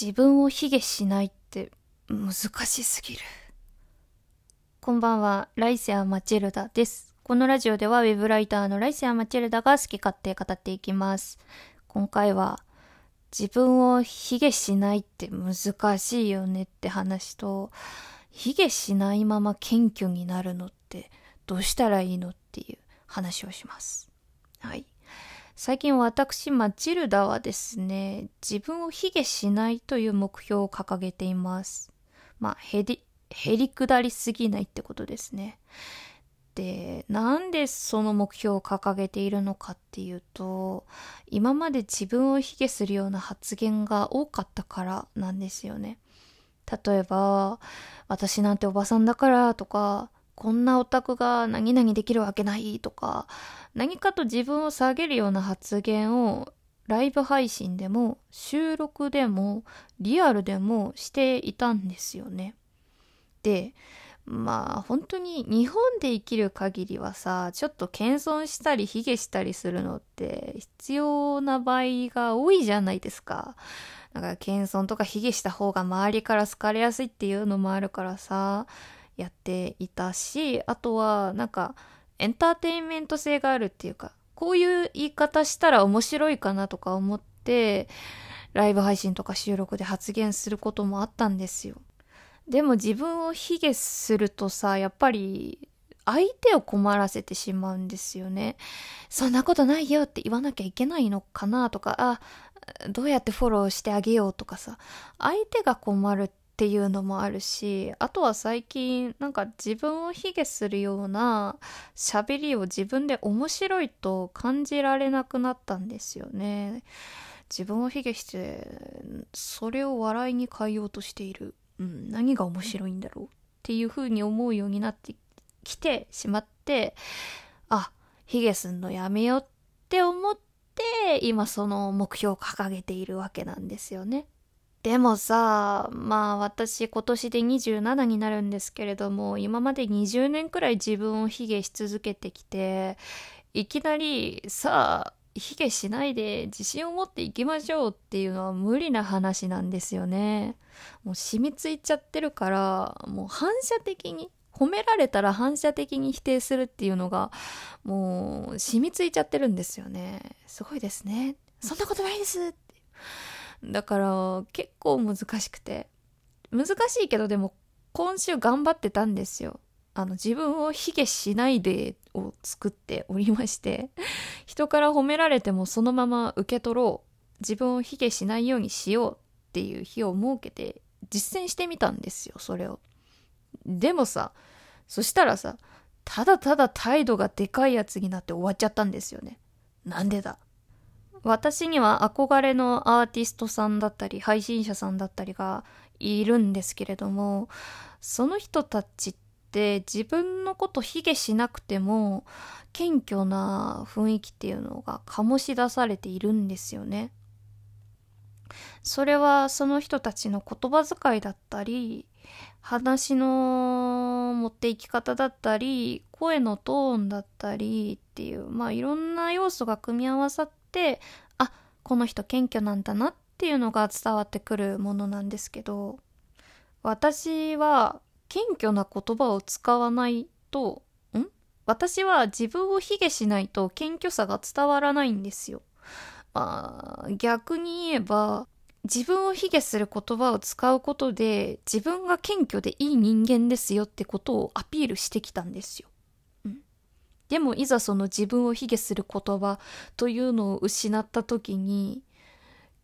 自分を卑下しないって難しすぎる。こんばんは、ライセア・マチルダです。このラジオではウェブライターのライセア・マチルダが好き勝手語っていきます。今回は自分を卑下しないって難しいよねって話と、卑下しないまま謙虚になるのってどうしたらいいのっていう話をします。はい。最近私、マチルダはですね、自分を卑下しないという目標を掲げています。まあ、へり、へりくだりすぎないってことですね。で、なんでその目標を掲げているのかっていうと、今まで自分を卑下するような発言が多かったからなんですよね。例えば、私なんておばさんだからとか、こんなオタクが何々できるわけないとか、何かと自分を下げるような発言をライブ配信でも収録でもリアルでもしていたんですよね。で、まあ本当に日本で生きる限りはさ、ちょっと謙遜したり卑下したりするのって必要な場合が多いじゃないですか。だから謙遜とか卑下した方が周りから好かれやすいっていうのもあるからさ、やっていたしあとはなんかエンターテインメント性があるっていうかこういう言い方したら面白いかなとか思ってライブ配信とか収録で発言することもあったんですよでも自分を卑下するとさやっぱり相手を困らせてしまうんですよね。そんなことないよって言わなきゃいけないのかなとか、あ、どうやってフォローしてあげようとかさ、相手が困るっていうのもあるしあとは最近なんか自分を卑下するような喋りを自分で面白いと感じられなくなったんですよね自分を卑下してそれを笑いに変えようとしている、うん、何が面白いんだろうっていう風に思うようになってきてしまってあ卑下すんのやめようって思って今その目標を掲げているわけなんですよね。でもさ、まあ私今年で27になるんですけれども、今まで20年くらい自分を卑下し続けてきて、いきなりさあ、卑下しないで自信を持っていきましょうっていうのは無理な話なんですよね。もう染みついちゃってるから、もう反射的に、褒められたら反射的に否定するっていうのが、もう染みついちゃってるんですよね。すごいですね。そんなことないです。だから結構難しくて。難しいけどでも今週頑張ってたんですよ。あの自分を卑下しないでを作っておりまして。人から褒められてもそのまま受け取ろう。自分を卑下しないようにしようっていう日を設けて実践してみたんですよそれを。でもさそしたらさただただ態度がでかいやつになって終わっちゃったんですよね。なんでだ？私には憧れのアーティストさんだったり配信者さんだったりがいるんですけれどもその人たちって自分のこと卑下しなくても謙虚な雰囲気っていうのが醸し出されているんですよね。それはその人たちの言葉遣いだったり話の持っていき方だったり声のトーンだったりっていうまあいろんな要素が組み合わさってってあこの人謙虚なんだなっていうのが伝わってくるものなんですけど私は謙虚な言葉を使わないとん？私は自分を卑下しないと謙虚さが伝わらないんですよ。まあ、逆に言えば自分を卑下する言葉を使うことで自分が謙虚でいい人間ですよってことをアピールしてきたんですよ。でもいざその自分を卑下する言葉というのを失った時に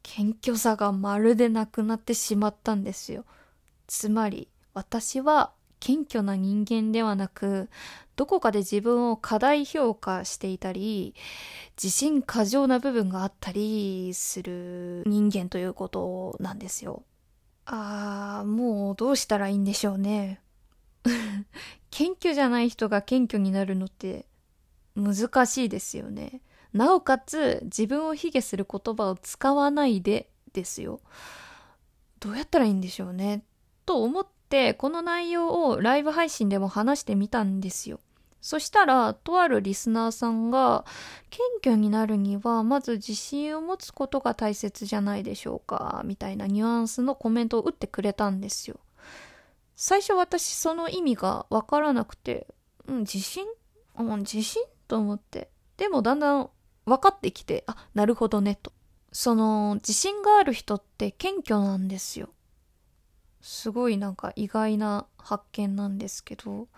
謙虚さがまるでなくなってしまったんですよ。つまり私は謙虚な人間ではなくどこかで自分を過大評価していたり自信過剰な部分があったりする人間ということなんですよ。あーもうどうしたらいいんでしょうね。謙虚じゃない人が謙虚になるのって難しいですよね。なおかつ自分を卑下する言葉を使わないでですよ。どうやったらいいんでしょうね。と思ってこの内容をライブ配信でも話してみたんですよ。そしたら、とあるリスナーさんが、謙虚になるには、まず自信を持つことが大切じゃないでしょうか、みたいなニュアンスのコメントを打ってくれたんですよ。最初私その意味がわからなくて、うん、自信？うん、自信？と思って。でもだんだん分かってきて、あ、なるほどね、と。その、自信がある人って謙虚なんですよ。すごいなんか意外な発見なんですけど、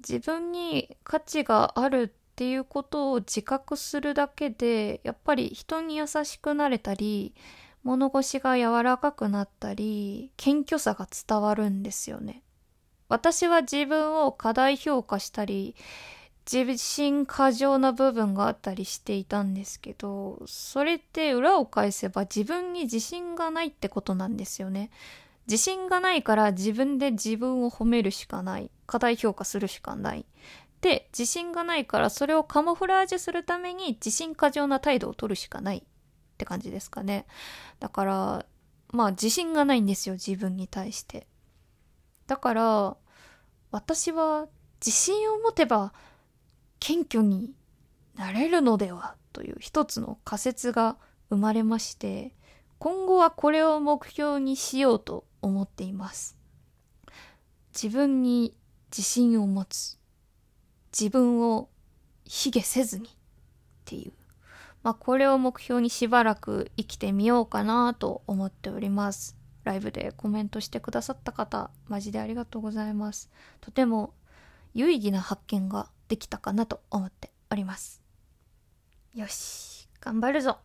自分に価値があるっていうことを自覚するだけでやっぱり人に優しくなれたり物腰が柔らかくなったり謙虚さが伝わるんですよね私は自分を過大評価したり自信過剰な部分があったりしていたんですけどそれって裏を返せば自分に自信がないってことなんですよね自信がないから自分で自分を褒めるしかない。過大評価するしかない。で、自信がないからそれをカモフラージュするために自信過剰な態度を取るしかないって感じですかね。だから、まあ自信がないんですよ、自分に対して。だから、私は自信を持てば謙虚になれるのではという一つの仮説が生まれまして、今後はこれを目標にしようと思っています。自分に自信を持つ。自分を卑下せずにっていう。まあこれを目標にしばらく生きてみようかなと思っております。ライブでコメントしてくださった方、マジでありがとうございます。とても有意義な発見ができたかなと思っております。よし、頑張るぞ